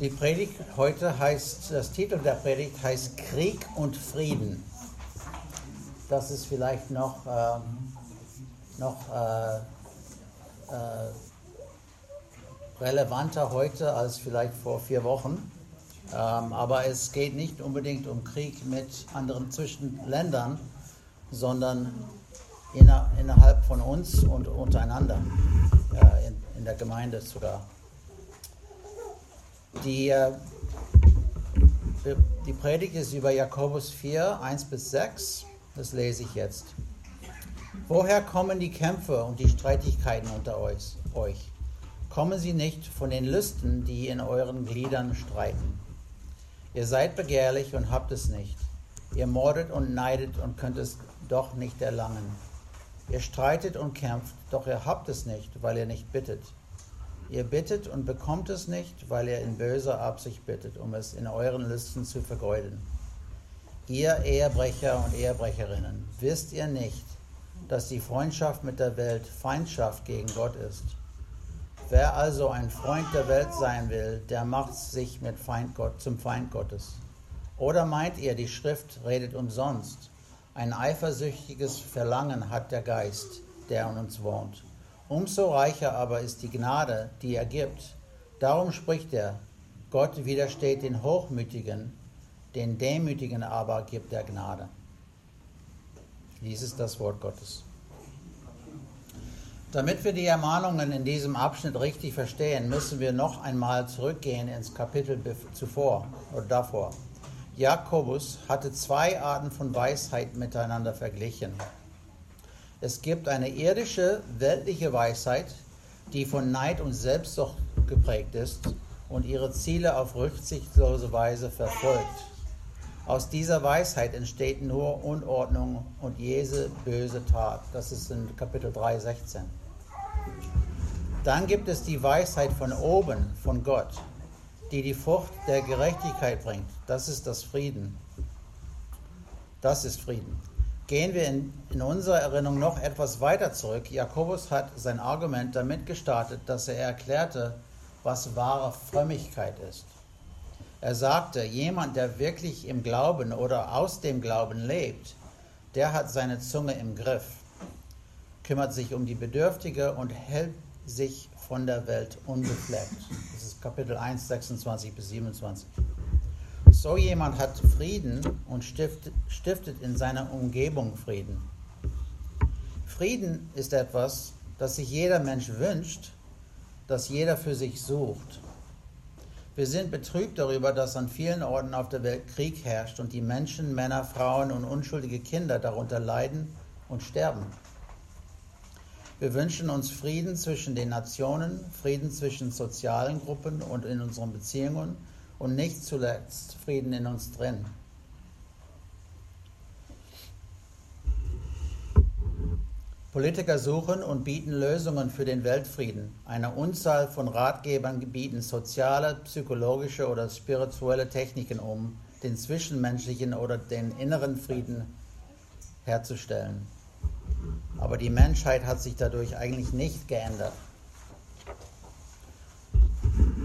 Die Predigt heute heißt, das Titel der Predigt heißt Krieg und Frieden. Das ist vielleicht noch, äh, noch äh, äh, relevanter heute als vielleicht vor vier Wochen. Ähm, aber es geht nicht unbedingt um Krieg mit anderen Zwischenländern, sondern inner, innerhalb von uns und untereinander, äh, in, in der Gemeinde sogar. Die, äh, die Predigt ist über Jakobus 4, 1 bis 6. Das lese ich jetzt. Woher kommen die Kämpfe und die Streitigkeiten unter euch? Kommen sie nicht von den Lüsten, die in euren Gliedern streiten? Ihr seid begehrlich und habt es nicht. Ihr mordet und neidet und könnt es doch nicht erlangen. Ihr streitet und kämpft, doch ihr habt es nicht, weil ihr nicht bittet. Ihr bittet und bekommt es nicht, weil ihr in böser Absicht bittet, um es in euren Listen zu vergeuden. Ihr Ehebrecher und Ehebrecherinnen, wisst ihr nicht, dass die Freundschaft mit der Welt Feindschaft gegen Gott ist? Wer also ein Freund der Welt sein will, der macht sich mit Feind Gott, zum Feind Gottes. Oder meint ihr, die Schrift redet umsonst? Ein eifersüchtiges Verlangen hat der Geist, der in uns wohnt. Umso reicher aber ist die Gnade, die er gibt. Darum spricht er, Gott widersteht den Hochmütigen, den Demütigen aber gibt er Gnade. Dies ist das Wort Gottes. Damit wir die Ermahnungen in diesem Abschnitt richtig verstehen, müssen wir noch einmal zurückgehen ins Kapitel zuvor oder davor. Jakobus hatte zwei Arten von Weisheit miteinander verglichen. Es gibt eine irdische, weltliche Weisheit, die von Neid und Selbstsucht geprägt ist und ihre Ziele auf rücksichtslose Weise verfolgt. Aus dieser Weisheit entsteht nur Unordnung und jede böse Tat. Das ist in Kapitel 3, 16. Dann gibt es die Weisheit von oben, von Gott, die die Frucht der Gerechtigkeit bringt. Das ist das Frieden. Das ist Frieden. Gehen wir in, in unserer Erinnerung noch etwas weiter zurück. Jakobus hat sein Argument damit gestartet, dass er erklärte, was wahre Frömmigkeit ist. Er sagte, jemand, der wirklich im Glauben oder aus dem Glauben lebt, der hat seine Zunge im Griff, kümmert sich um die Bedürftige und hält sich von der Welt unbefleckt. Das ist Kapitel 1, 26 bis 27. So jemand hat Frieden und stiftet, stiftet in seiner Umgebung Frieden. Frieden ist etwas, das sich jeder Mensch wünscht, das jeder für sich sucht. Wir sind betrübt darüber, dass an vielen Orten auf der Welt Krieg herrscht und die Menschen, Männer, Frauen und unschuldige Kinder darunter leiden und sterben. Wir wünschen uns Frieden zwischen den Nationen, Frieden zwischen sozialen Gruppen und in unseren Beziehungen und nicht zuletzt Frieden in uns drin. Politiker suchen und bieten Lösungen für den Weltfrieden. Eine Unzahl von Ratgebern bieten soziale, psychologische oder spirituelle Techniken um, den zwischenmenschlichen oder den inneren Frieden herzustellen. Aber die Menschheit hat sich dadurch eigentlich nicht geändert.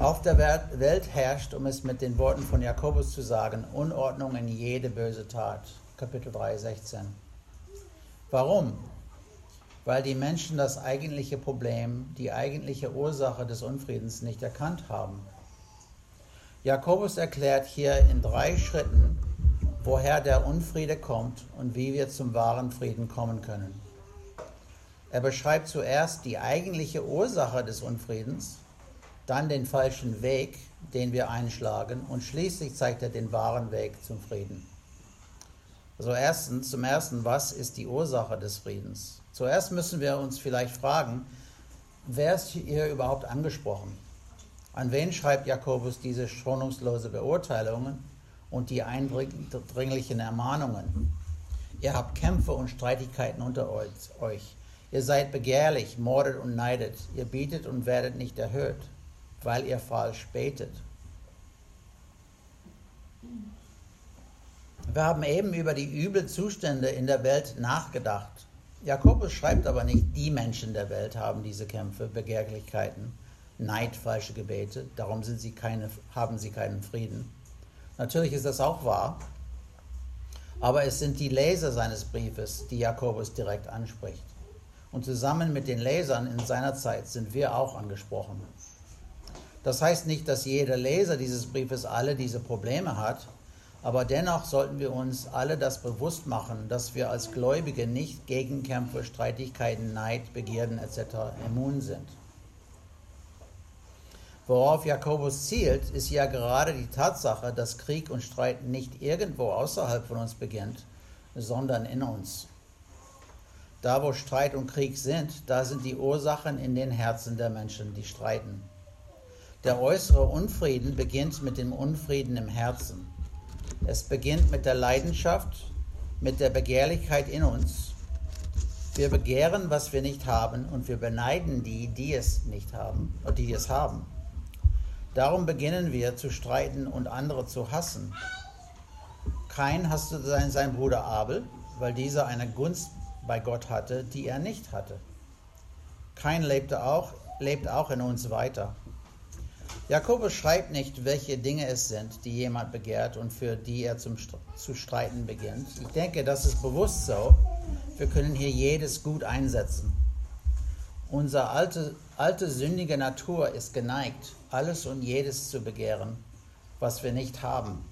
Auf der Welt herrscht, um es mit den Worten von Jakobus zu sagen, Unordnung in jede böse Tat. Kapitel 3, 16. Warum? Weil die Menschen das eigentliche Problem, die eigentliche Ursache des Unfriedens nicht erkannt haben. Jakobus erklärt hier in drei Schritten, woher der Unfriede kommt und wie wir zum wahren Frieden kommen können. Er beschreibt zuerst die eigentliche Ursache des Unfriedens, dann den falschen Weg, den wir einschlagen und schließlich zeigt er den wahren Weg zum Frieden. Also erstens, zum ersten, was ist die Ursache des Friedens? Zuerst müssen wir uns vielleicht fragen, wer ist hier überhaupt angesprochen? An wen schreibt Jakobus diese schonungslose Beurteilungen und die eindringlichen Ermahnungen? Ihr habt Kämpfe und Streitigkeiten unter euch. Ihr seid begehrlich, mordet und neidet. Ihr bietet und werdet nicht erhöht, weil ihr falsch betet. Wir haben eben über die übel Zustände in der Welt nachgedacht. Jakobus schreibt aber nicht, die Menschen der Welt haben diese Kämpfe, Begehrlichkeiten, Neid falsche Gebete, darum sind sie keine, haben sie keinen Frieden. Natürlich ist das auch wahr, aber es sind die Leser seines Briefes, die Jakobus direkt anspricht. Und zusammen mit den Lesern in seiner Zeit sind wir auch angesprochen. Das heißt nicht, dass jeder Leser dieses Briefes alle diese Probleme hat, aber dennoch sollten wir uns alle das bewusst machen, dass wir als Gläubige nicht gegen Kämpfe, Streitigkeiten, Neid, Begierden etc. immun sind. Worauf Jakobus zielt, ist ja gerade die Tatsache, dass Krieg und Streit nicht irgendwo außerhalb von uns beginnt, sondern in uns. Da, wo Streit und Krieg sind, da sind die Ursachen in den Herzen der Menschen, die streiten. Der äußere Unfrieden beginnt mit dem Unfrieden im Herzen. Es beginnt mit der Leidenschaft, mit der Begehrlichkeit in uns. Wir begehren, was wir nicht haben, und wir beneiden die, die es nicht haben, oder die es haben. Darum beginnen wir zu streiten und andere zu hassen. Kein hasste seinen, seinen Bruder Abel, weil dieser eine Gunst bei Gott hatte, die er nicht hatte. Kein lebte auch, lebt auch in uns weiter. Jakobus schreibt nicht, welche Dinge es sind, die jemand begehrt und für die er zum, zu streiten beginnt. Ich denke, das ist bewusst so. Wir können hier jedes gut einsetzen. Unsere alte, alte sündige Natur ist geneigt, alles und jedes zu begehren, was wir nicht haben.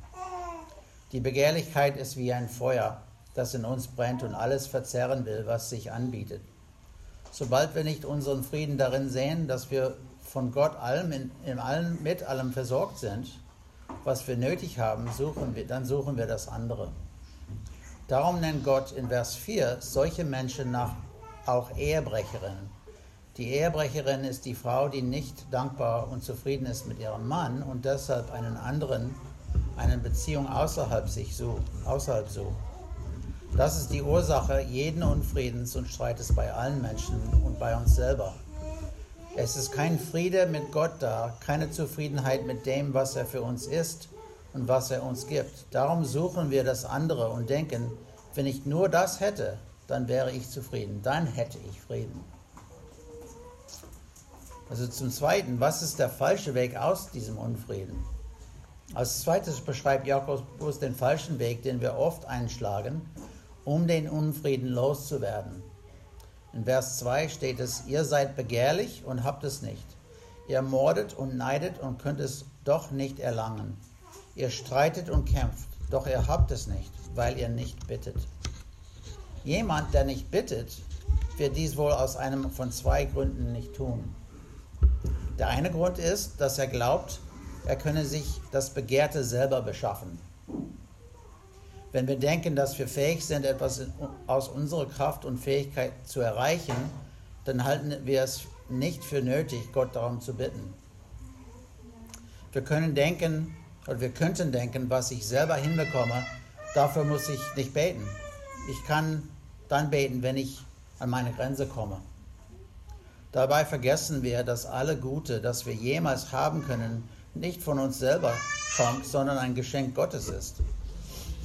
Die Begehrlichkeit ist wie ein Feuer, das in uns brennt und alles verzehren will, was sich anbietet. Sobald wir nicht unseren Frieden darin sehen, dass wir von Gott allem in, in allem, mit allem versorgt sind, was wir nötig haben, suchen wir, dann suchen wir das andere. Darum nennt Gott in Vers 4 solche Menschen nach auch Ehebrecherinnen. Die Ehebrecherin ist die Frau, die nicht dankbar und zufrieden ist mit ihrem Mann und deshalb einen anderen, eine Beziehung außerhalb sich sucht, außerhalb sucht. Das ist die Ursache jeden Unfriedens und Streites bei allen Menschen und bei uns selber. Es ist kein Friede mit Gott da, keine Zufriedenheit mit dem, was er für uns ist und was er uns gibt. Darum suchen wir das andere und denken, wenn ich nur das hätte, dann wäre ich zufrieden, dann hätte ich Frieden. Also zum Zweiten, was ist der falsche Weg aus diesem Unfrieden? Als zweites beschreibt Jakobus den falschen Weg, den wir oft einschlagen, um den Unfrieden loszuwerden. In Vers 2 steht es, ihr seid begehrlich und habt es nicht. Ihr mordet und neidet und könnt es doch nicht erlangen. Ihr streitet und kämpft, doch ihr habt es nicht, weil ihr nicht bittet. Jemand, der nicht bittet, wird dies wohl aus einem von zwei Gründen nicht tun. Der eine Grund ist, dass er glaubt, er könne sich das Begehrte selber beschaffen. Wenn wir denken, dass wir fähig sind, etwas aus unserer Kraft und Fähigkeit zu erreichen, dann halten wir es nicht für nötig, Gott darum zu bitten. Wir können denken, oder wir könnten denken, was ich selber hinbekomme, dafür muss ich nicht beten. Ich kann dann beten, wenn ich an meine Grenze komme. Dabei vergessen wir, dass alle Gute, das wir jemals haben können, nicht von uns selber kommt, sondern ein Geschenk Gottes ist.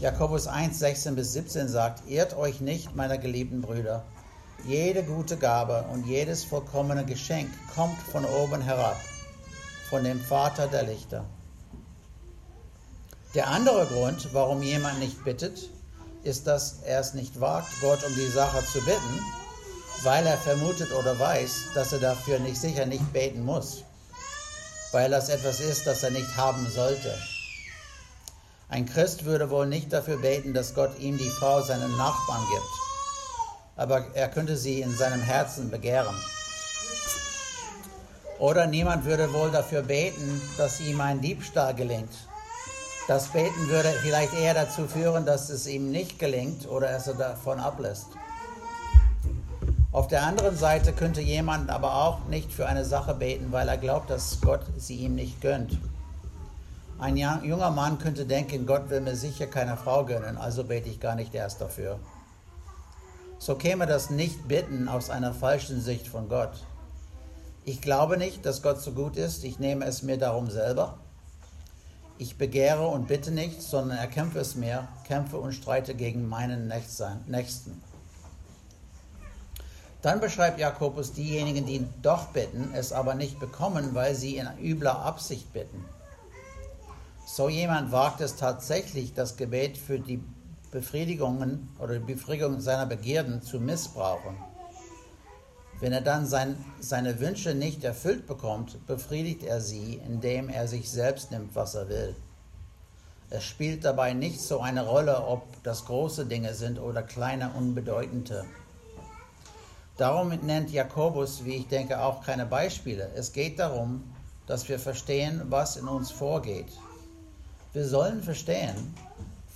Jakobus 1, 16 bis 17 sagt, ehrt euch nicht, meine geliebten Brüder. Jede gute Gabe und jedes vollkommene Geschenk kommt von oben herab, von dem Vater der Lichter. Der andere Grund, warum jemand nicht bittet, ist, dass er es nicht wagt, Gott um die Sache zu bitten, weil er vermutet oder weiß, dass er dafür nicht sicher nicht beten muss, weil das etwas ist, das er nicht haben sollte. Ein Christ würde wohl nicht dafür beten, dass Gott ihm die Frau seinen Nachbarn gibt, aber er könnte sie in seinem Herzen begehren. Oder niemand würde wohl dafür beten, dass ihm ein Diebstahl gelingt. Das Beten würde vielleicht eher dazu führen, dass es ihm nicht gelingt oder er davon ablässt. Auf der anderen Seite könnte jemand aber auch nicht für eine Sache beten, weil er glaubt, dass Gott sie ihm nicht gönnt. Ein junger Mann könnte denken, Gott will mir sicher keine Frau gönnen, also bete ich gar nicht erst dafür. So käme das Nicht-Bitten aus einer falschen Sicht von Gott. Ich glaube nicht, dass Gott so gut ist, ich nehme es mir darum selber. Ich begehre und bitte nicht, sondern erkämpfe es mir, kämpfe und streite gegen meinen Nächsten. Dann beschreibt Jakobus diejenigen, die doch bitten, es aber nicht bekommen, weil sie in übler Absicht bitten. So jemand wagt es tatsächlich, das Gebet für die Befriedigungen oder die Befriedigung seiner Begierden zu missbrauchen. Wenn er dann sein, seine Wünsche nicht erfüllt bekommt, befriedigt er sie, indem er sich selbst nimmt, was er will. Es spielt dabei nicht so eine Rolle, ob das große Dinge sind oder kleine, unbedeutende. Darum nennt Jakobus, wie ich denke, auch keine Beispiele. Es geht darum, dass wir verstehen, was in uns vorgeht. Wir sollen verstehen,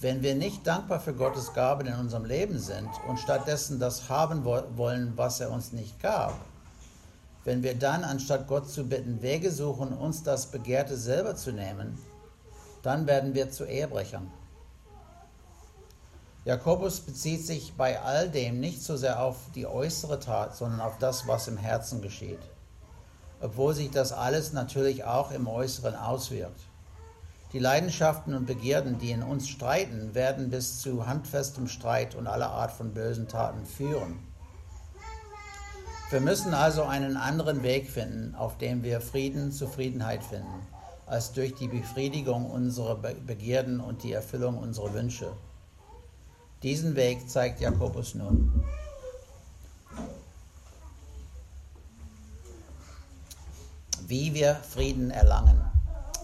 wenn wir nicht dankbar für Gottes Gaben in unserem Leben sind und stattdessen das haben wollen, was er uns nicht gab, wenn wir dann, anstatt Gott zu bitten, Wege suchen, uns das Begehrte selber zu nehmen, dann werden wir zu Ehebrechern. Jakobus bezieht sich bei all dem nicht so sehr auf die äußere Tat, sondern auf das, was im Herzen geschieht, obwohl sich das alles natürlich auch im Äußeren auswirkt. Die Leidenschaften und Begierden, die in uns streiten, werden bis zu handfestem Streit und aller Art von bösen Taten führen. Wir müssen also einen anderen Weg finden, auf dem wir Frieden, Zufriedenheit finden, als durch die Befriedigung unserer Begierden und die Erfüllung unserer Wünsche. Diesen Weg zeigt Jakobus nun. Wie wir Frieden erlangen.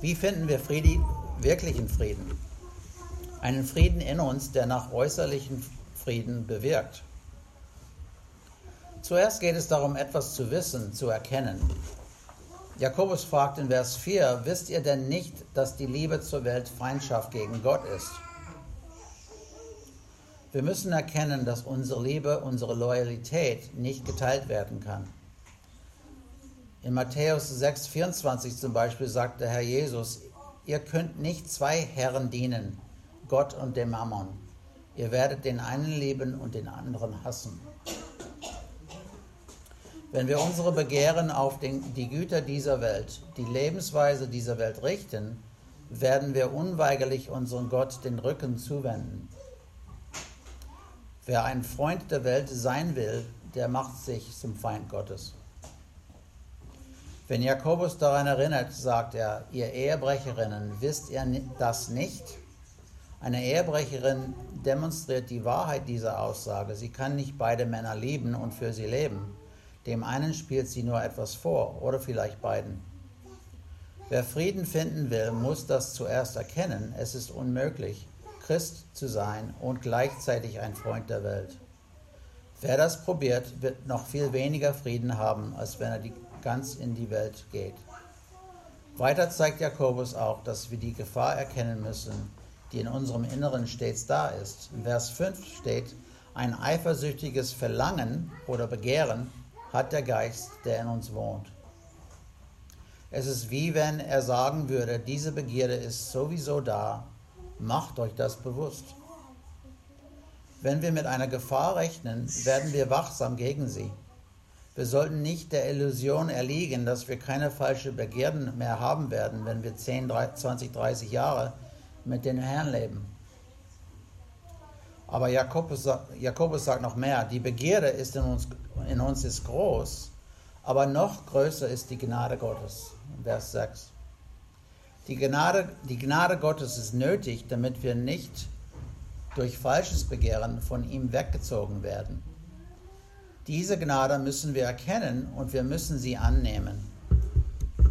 Wie finden wir Frieden, wirklichen Frieden? Einen Frieden in uns, der nach äußerlichen Frieden bewirkt. Zuerst geht es darum, etwas zu wissen, zu erkennen. Jakobus fragt in Vers 4, wisst ihr denn nicht, dass die Liebe zur Welt Feindschaft gegen Gott ist? Wir müssen erkennen, dass unsere Liebe, unsere Loyalität nicht geteilt werden kann. In Matthäus 6,24 zum Beispiel sagt der Herr Jesus, ihr könnt nicht zwei Herren dienen, Gott und dem Mammon. Ihr werdet den einen lieben und den anderen hassen. Wenn wir unsere Begehren auf den, die Güter dieser Welt, die Lebensweise dieser Welt richten, werden wir unweigerlich unseren Gott den Rücken zuwenden. Wer ein Freund der Welt sein will, der macht sich zum Feind Gottes. Wenn Jakobus daran erinnert, sagt er, ihr Ehebrecherinnen, wisst ihr das nicht? Eine Ehebrecherin demonstriert die Wahrheit dieser Aussage. Sie kann nicht beide Männer lieben und für sie leben. Dem einen spielt sie nur etwas vor oder vielleicht beiden. Wer Frieden finden will, muss das zuerst erkennen. Es ist unmöglich. Christ zu sein und gleichzeitig ein Freund der Welt. Wer das probiert, wird noch viel weniger Frieden haben, als wenn er die, ganz in die Welt geht. Weiter zeigt Jakobus auch, dass wir die Gefahr erkennen müssen, die in unserem Inneren stets da ist. In Vers 5 steht, ein eifersüchtiges Verlangen oder Begehren hat der Geist, der in uns wohnt. Es ist wie wenn er sagen würde, diese Begierde ist sowieso da, Macht euch das bewusst. Wenn wir mit einer Gefahr rechnen, werden wir wachsam gegen sie. Wir sollten nicht der Illusion erliegen, dass wir keine falschen Begierden mehr haben werden, wenn wir 10, 20, 30 Jahre mit den Herrn leben. Aber Jakobus, Jakobus sagt noch mehr, die Begierde ist in uns, in uns ist groß, aber noch größer ist die Gnade Gottes. Vers 6. Die Gnade, die Gnade Gottes ist nötig, damit wir nicht durch falsches Begehren von ihm weggezogen werden. Diese Gnade müssen wir erkennen und wir müssen sie annehmen.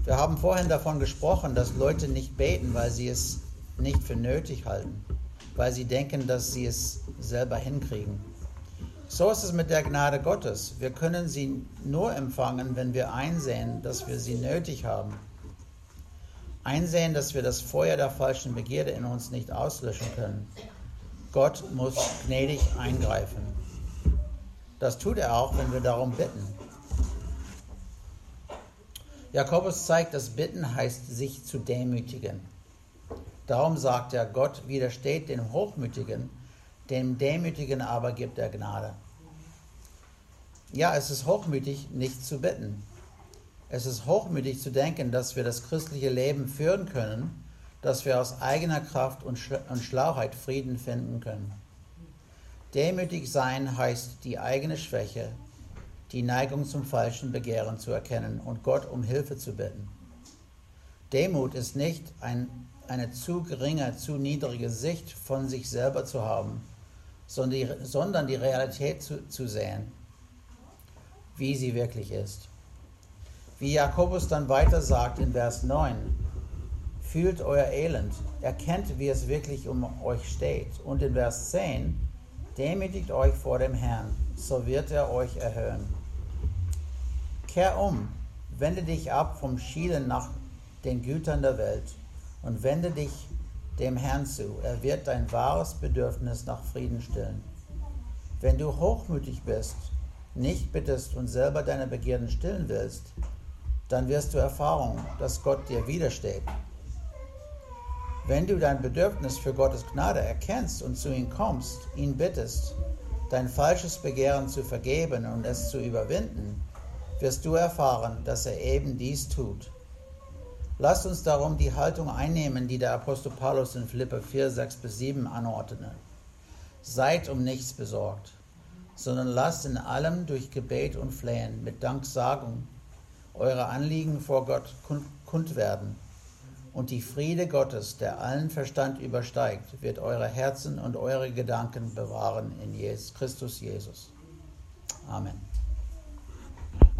Wir haben vorhin davon gesprochen, dass Leute nicht beten, weil sie es nicht für nötig halten, weil sie denken, dass sie es selber hinkriegen. So ist es mit der Gnade Gottes. Wir können sie nur empfangen, wenn wir einsehen, dass wir sie nötig haben einsehen, dass wir das Feuer der falschen Begierde in uns nicht auslöschen können. Gott muss gnädig eingreifen. Das tut er auch, wenn wir darum bitten. Jakobus zeigt, dass Bitten heißt, sich zu demütigen. Darum sagt er, Gott widersteht den Hochmütigen, dem Demütigen aber gibt er Gnade. Ja, es ist hochmütig, nicht zu bitten. Es ist hochmütig zu denken, dass wir das christliche Leben führen können, dass wir aus eigener Kraft und Schlauheit Frieden finden können. Demütig sein heißt die eigene Schwäche, die Neigung zum falschen Begehren zu erkennen und Gott um Hilfe zu bitten. Demut ist nicht ein, eine zu geringe, zu niedrige Sicht von sich selber zu haben, sondern die, sondern die Realität zu, zu sehen, wie sie wirklich ist. Wie Jakobus dann weiter sagt in Vers 9, fühlt euer Elend, erkennt, wie es wirklich um euch steht. Und in Vers 10, demütigt euch vor dem Herrn, so wird er euch erhöhen. Kehr um, wende dich ab vom Schielen nach den Gütern der Welt und wende dich dem Herrn zu. Er wird dein wahres Bedürfnis nach Frieden stillen. Wenn du hochmütig bist, nicht bittest und selber deine Begierden stillen willst, dann wirst du erfahren, dass Gott dir widersteht. Wenn du dein Bedürfnis für Gottes Gnade erkennst und zu ihm kommst, ihn bittest, dein falsches Begehren zu vergeben und es zu überwinden, wirst du erfahren, dass er eben dies tut. Lasst uns darum die Haltung einnehmen, die der Apostel Paulus in Philippe 4, 6 bis 7 anordnet. Seid um nichts besorgt, sondern lasst in allem durch Gebet und Flehen mit Danksagung eure Anliegen vor Gott kund werden und die Friede Gottes, der allen Verstand übersteigt, wird eure Herzen und eure Gedanken bewahren in Jesus, Christus Jesus. Amen.